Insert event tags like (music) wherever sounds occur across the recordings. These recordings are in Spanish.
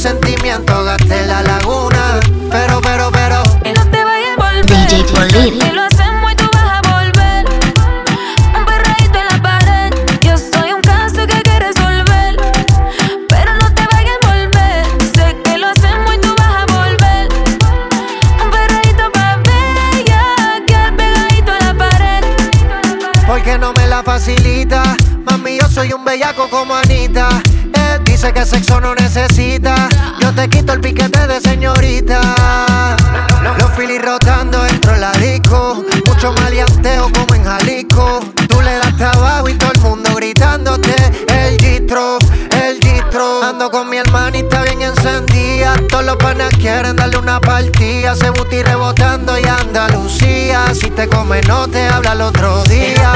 sentimientos gasté la laguna. Pero, pero, pero. Y no te vayas a volver. DJ Poliri. lo hacemos y tú vas a volver. Un perreíto en la pared. Yo soy un caso que hay que resolver. Pero no te vayas a volver. Sé que lo hacemos y tú vas a volver. Un perreíto pa' ver. Ya quedar pegadito a la pared. Porque no me la facilita. Mami, yo soy un bellaco como Anita. Eh, dice que sexo no necesita te quito el piquete de señorita. Los filis rotando dentro la disco. Mucho maleanteo como en Jalisco. Tú le das trabajo y todo el mundo gritándote. El distro, el distro. Ando con mi hermanita bien encendida. Todos los panas quieren darle una partida. Se buti rebotando y Andalucía. Si te come, no te habla el otro día.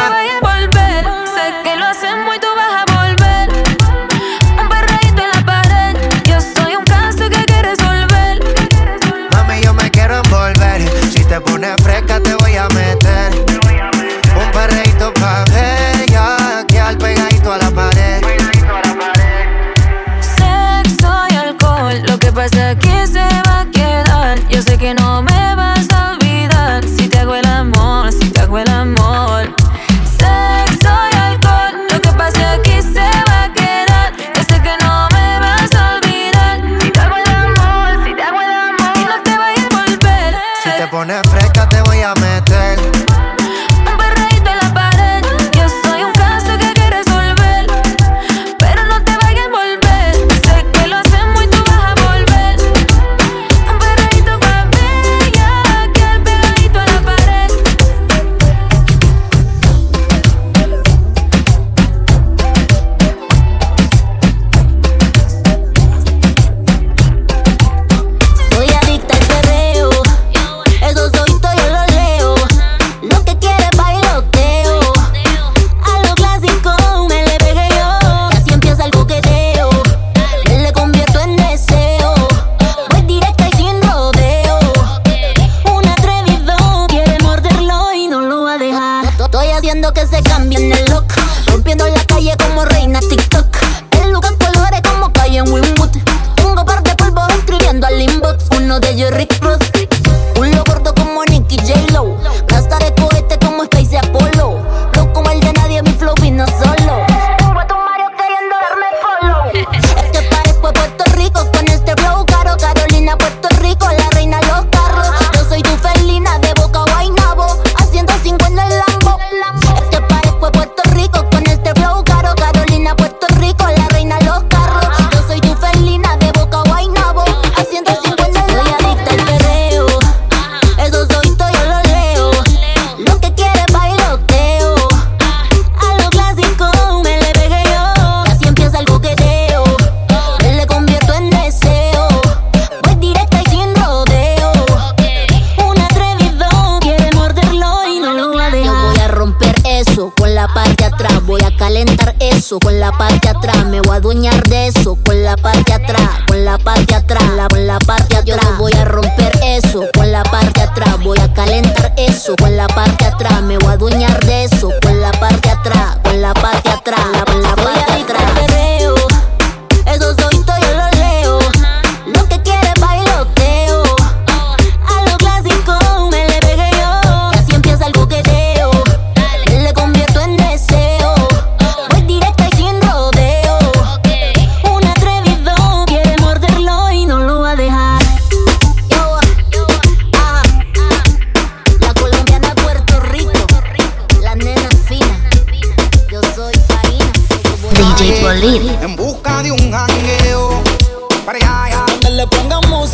de eso con la parte atrás, con la parte atrás, la, con la parte atrás. Yo no voy a romper eso con la parte atrás, voy a calentar eso con la parte atrás. Me voy a adueñar de eso con la parte atrás, con la parte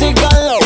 音乐。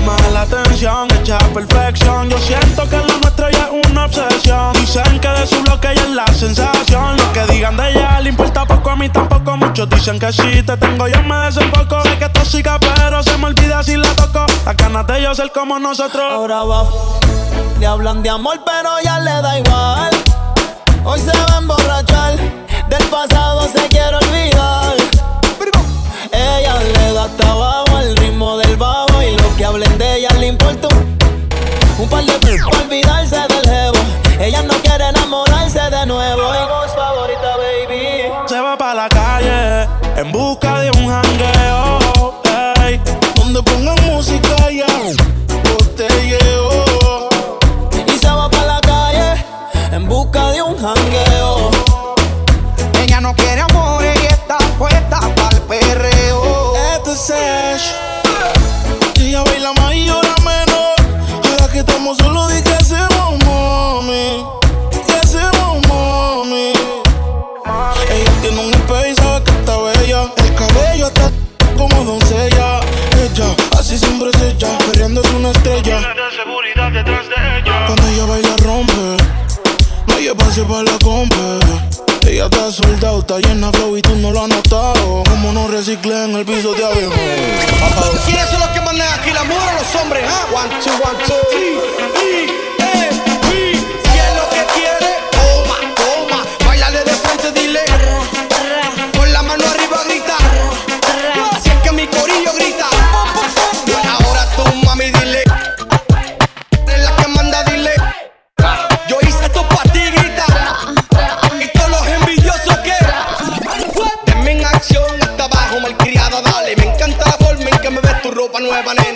Llama la atención, echa perfección. Yo siento que lo nuestro ya es una obsesión. Dicen que de su bloque ella es la sensación. Lo que digan de ella le importa poco, a mí tampoco. Muchos dicen que si te tengo, yo me desenfoco. Sé que es tóxica, pero se me olvida si la toco. Las ganas de ellos ser como nosotros. Ahora va, le hablan de amor, pero ya le da igual. Hoy se va a emborrachar, está llena flow y tú no lo has notado. Como no reciclé en el piso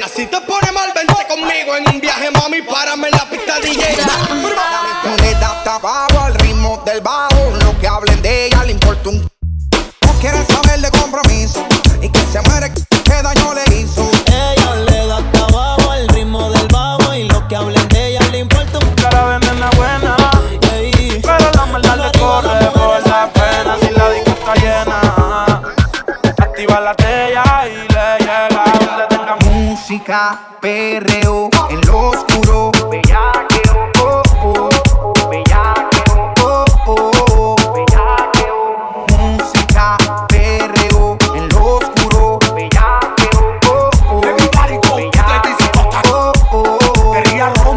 Si te pone mal, vente conmigo en un viaje, mami. Párame en la pista DJ. Hasta abajo al ritmo del bajo. Lo que hablen de ella le importa un. No quiere saber de compromiso. Y que se muere, que daño le hizo. Perreo, en lo oscuro. Bellaqueo, oh, oh. Bellaqueo, oh, oh. Bellaqueo. Música, perreo, en lo oscuro. Bellaqueo, oh, oh. Bellaqueo, oh,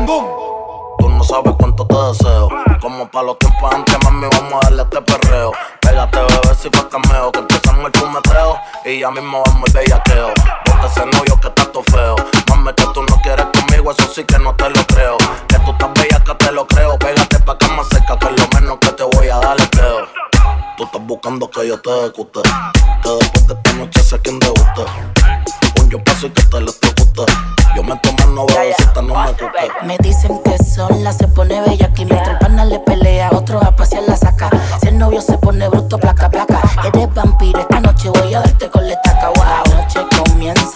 oh. Tú no sabes cuánto te deseo. Como pa' los tiempos antes, mami, vamos a darle este perreo. Pégate, bebé, si fue cameo. Que empezamos el fumeteo y ya mismo vamos el bellaqueo. Ponte ese novio que está todo feo. Mami, que tú no quieres conmigo, eso sí que no te lo creo. Que tú estás bella, que te lo creo. Pégate pa' cama seca, que es lo menos que te voy a dar es creo. Tú estás buscando que yo te ejecute. Que después de esta noche sé quién te guste. Un yo paso y que te lo ejecute. Yo me tomo no esta no me cuque. Me dicen que sola se pone bella aquí mientras el pana le pelea, otro a pasear la saca. Si el novio se pone bruto, placa, placa. Eres vampiro, esta noche voy a darte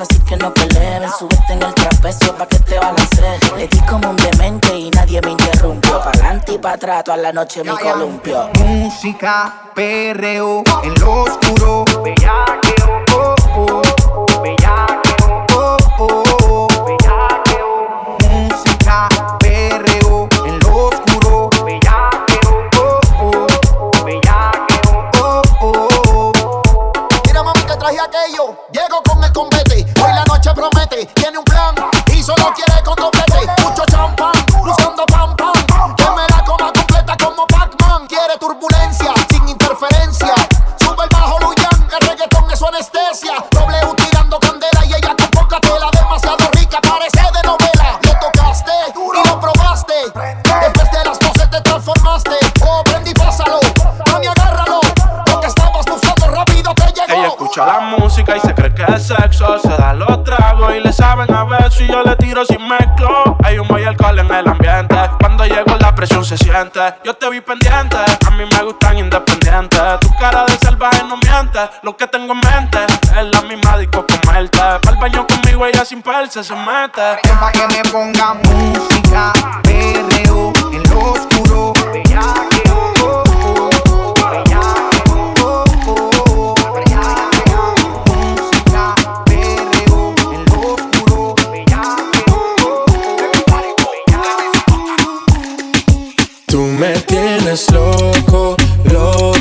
así que no peleen. Súbete en el trapecio pa' que te balanceen. Le di como un demente y nadie me interrumpió. Pa' adelante y pa' atrás, toda la noche me columpio. Música, perreo, en lo oscuro. Escucha la música y se cree que es sexo. Se da los tragos y le saben a beso y yo le tiro sin mezclo. Hay humo y alcohol en el ambiente. Cuando llego la presión se siente. Yo te vi pendiente, a mí me gustan independientes. Tu cara de salvaje no miente. Lo que tengo en mente es la misma disco comerte. Pa'l baño conmigo ella sin perse se mete. Es pa' que me ponga música, perreo, en lo oscuro. Bellaqueo, eres loco, loco.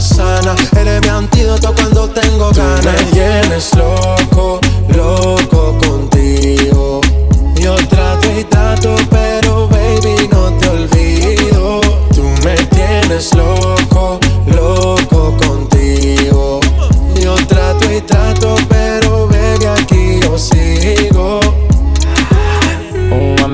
sana. Eres mi antídoto cuando tengo ganas. Me tienes loco, loco contigo. Yo trato y trato, pero baby, no te olvido. Tú me tienes loco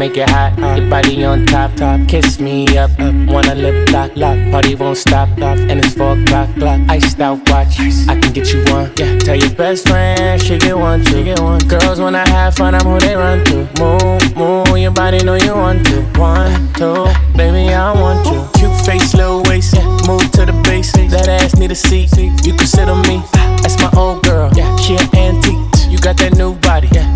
make it hot. Your body on top, top. Kiss me up, up. Wanna lip lock, lock. Party won't stop, stop. And it's four o'clock, clock. Iced out watch. I can get you one. Yeah. Tell your best friend she get one too. Get one. Girls wanna have fun, I'm who they run to. Move, move. Your body know you want to. One, two, baby I want you. Cute face, little waist. Yeah. Move to the base. That ass need a seat. You can sit on me. That's my old girl. Yeah. She an antique. You got that new body, yeah.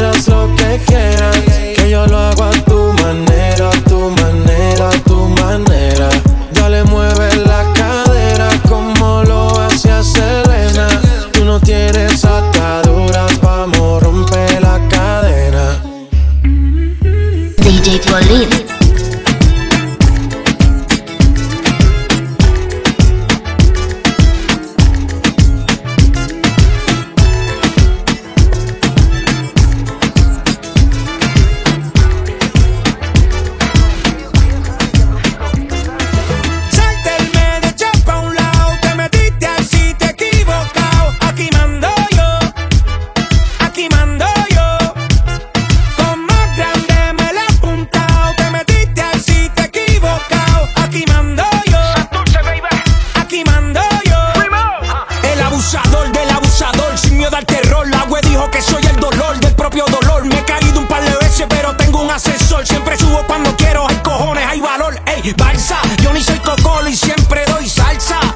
quieras, lo que quieras. Que yo lo hago a tu manera, a tu manera, a tu manera. Dale, mueve la cadera como lo hacía Selena. Tú no tienes ataduras, vamos, rompe la cadena. DJ Polid. Yo ni soy cocolo y siempre doy salsa.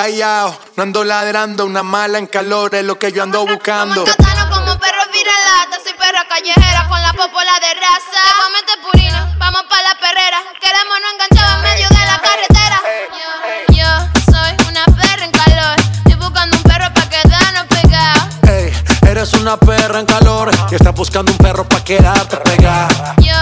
Callado. No ando ladrando, una mala en calor es lo que yo ando buscando. Como catano, como perro viralata. Soy perra callejera con la popola de raza. Te voy a meter purina, vamos pa' la perrera. Queremos no enganchado en medio de la carretera. Yo, yo soy una perra en calor. Estoy buscando un perro pa' quedarnos pegados. Ey, eres una perra en calor y estás buscando un perro pa' quedarte pegada. Yo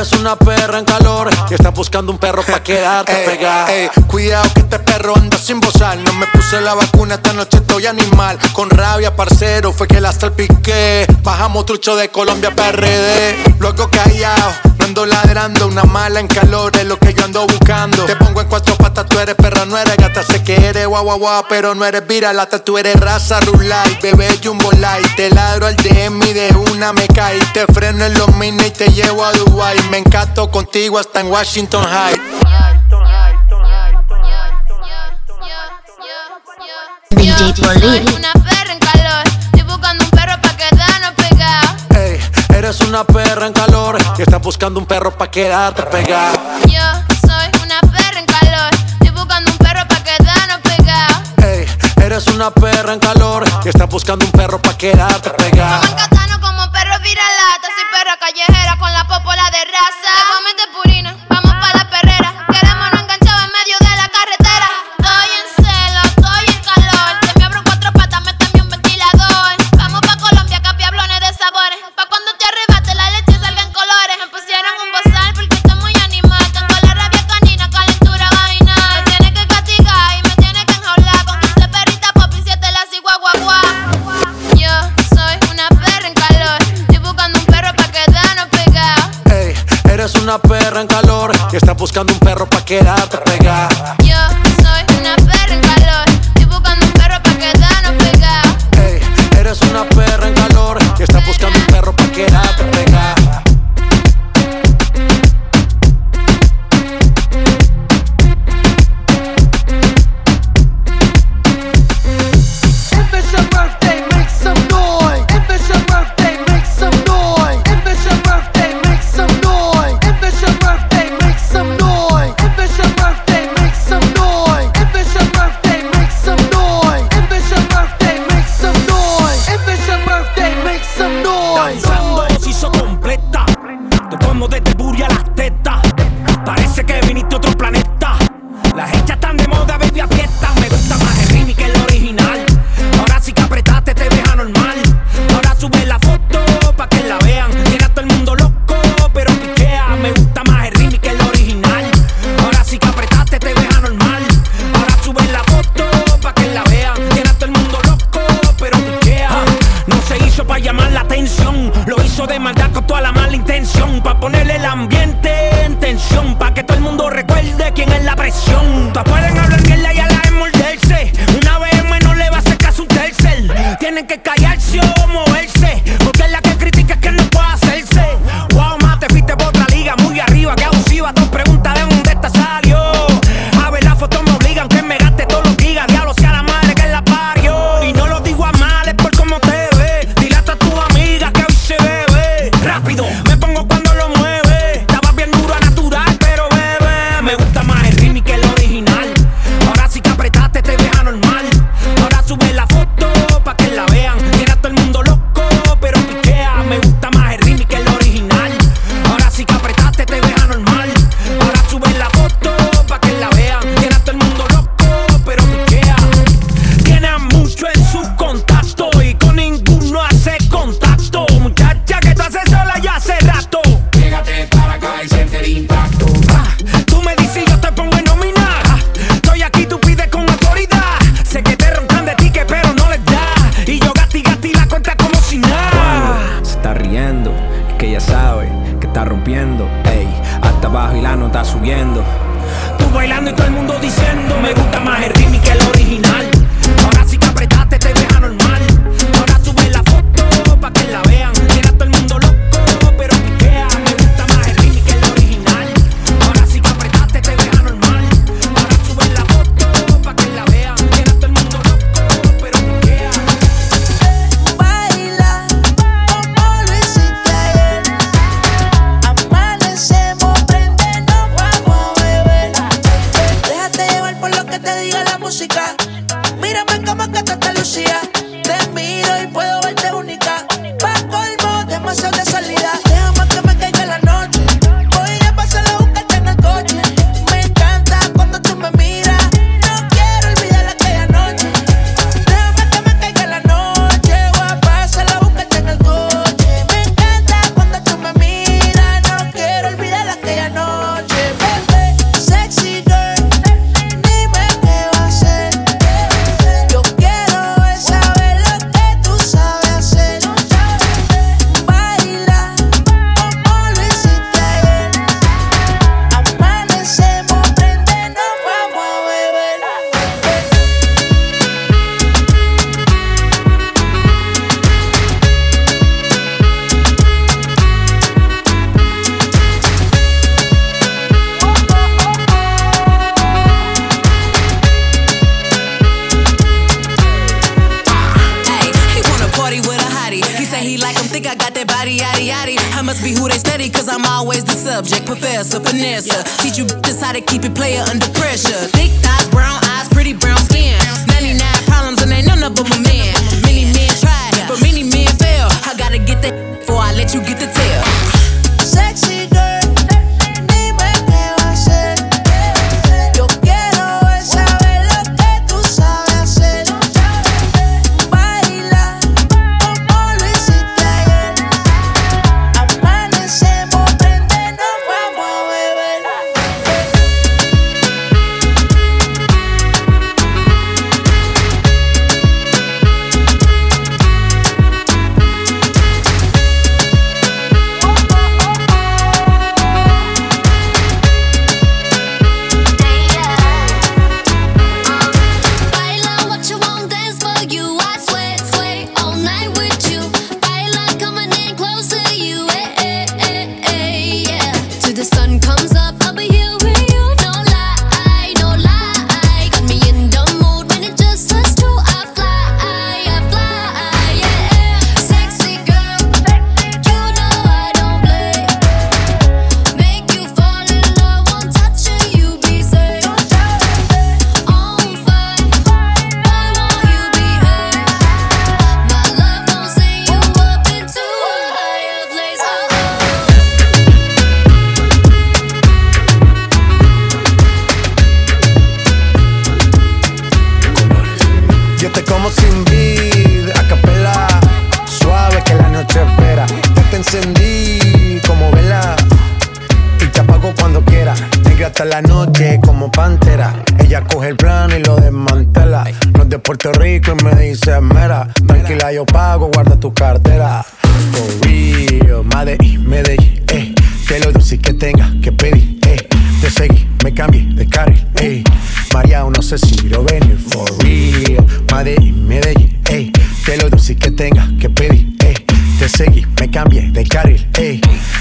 eres una perra en calor y estás buscando un perro pa' (laughs) quedarte pegada. Ey, cuidado que este perro anda sin bozar. No me puse la vacuna, esta noche estoy animal. Con rabia, parcero, fue que la salpiqué. Bajamos trucho de Colombia PRD. Luego callado, no ando ladrando. Una mala en calor es lo que yo ando buscando. Te pongo en cuatro patas, tú eres perra, no eres gata. Sé que eres guau guau guau, pero no eres viralata. Tú eres raza rulay, bebé jumbo light. Te ladro al DM y de una me cae. Te freno en los mini y te llevo a Dubai. Me encanto contigo hasta en Washington High. DJ Soy una perra en calor. Estoy buscando un perro pa' quedarnos pegados. Ey, eres una perra en calor y estás buscando un perro pa' quedarte pegada. Yo soy una perra en calor. Estoy buscando un perro pa' quedarnos pegados. Ey, eres una perra en calor y estás buscando un perro pa' quedarte pegada. por la terraza. Te comete purina. Eres una perra en calor y estás buscando un perro pa' quedarte pegada. Cuenta como si nada. Se está riendo, es que ella sabe que está rompiendo. Ey, hasta abajo y la nota subiendo. Tú bailando y todo el mundo diciendo Me gusta más el remix que el original Ahora sí que apretaste, te deja normal Ahora sube la foto pa' que la vean subject. Professor, finesse. Teach you just how to keep it player under pressure. Thick thighs, brown eyes, pretty brown skin. 99 problems and ain't none of them a man. Many men tried, but many men fail. I gotta get that before I let you get the tail.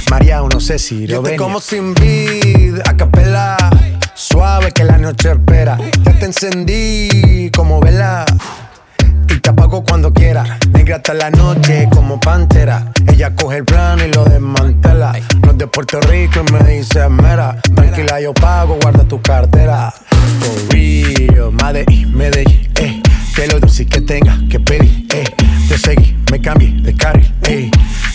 María, no sé si lo venir. como sin vid, a capela. Suave que la noche espera. Ya te encendí como vela y te apago cuando quiera. Negra hasta la noche como pantera. Ella coge el plano y lo desmantela. No es de Puerto Rico y me dice mera. Tranquila, yo pago, guarda tu cartera. For real, Medellín, Medellín, eh. Que lo dulce que tenga que pedir, eh. Te seguí, me cambié de carril, eh.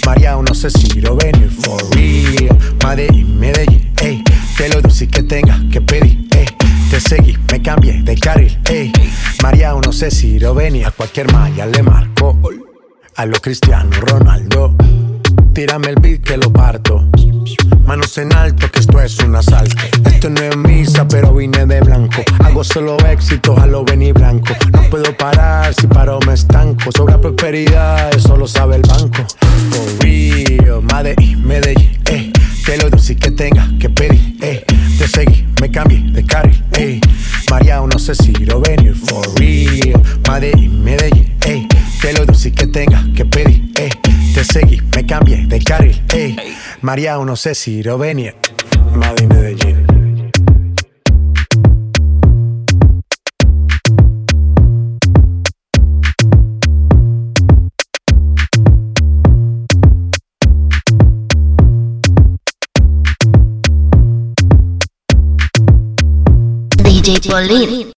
María, no sé si lo venir. For real, Medellín, Medellín, eh. Que lo dulce que tenga que pedir, eh. Te seguí, me cambié de carril, ey. María, no sé si lo venía. A cualquier malla le marco. A lo Cristiano Ronaldo. Tírame el beat que lo parto. Manos en alto, que esto es un asalto. Esto no es misa, solo éxitos a lo venir blanco. No puedo parar, si paro me estanco. Sobra prosperidad, eso lo sabe el banco. For real, Medellín, Medellín, eh. Que lo dulce que tenga que pedir, eh. Te seguí, me cambié de carril, eh. María, no sé si lo venir, for real. Medellín, Medellín, eh. Que lo dulce que tenga que pedir, eh. Te seguí, me cambié de carril, eh. María, no sé si lo venir. Madrid, Medellín. DJ Bolín.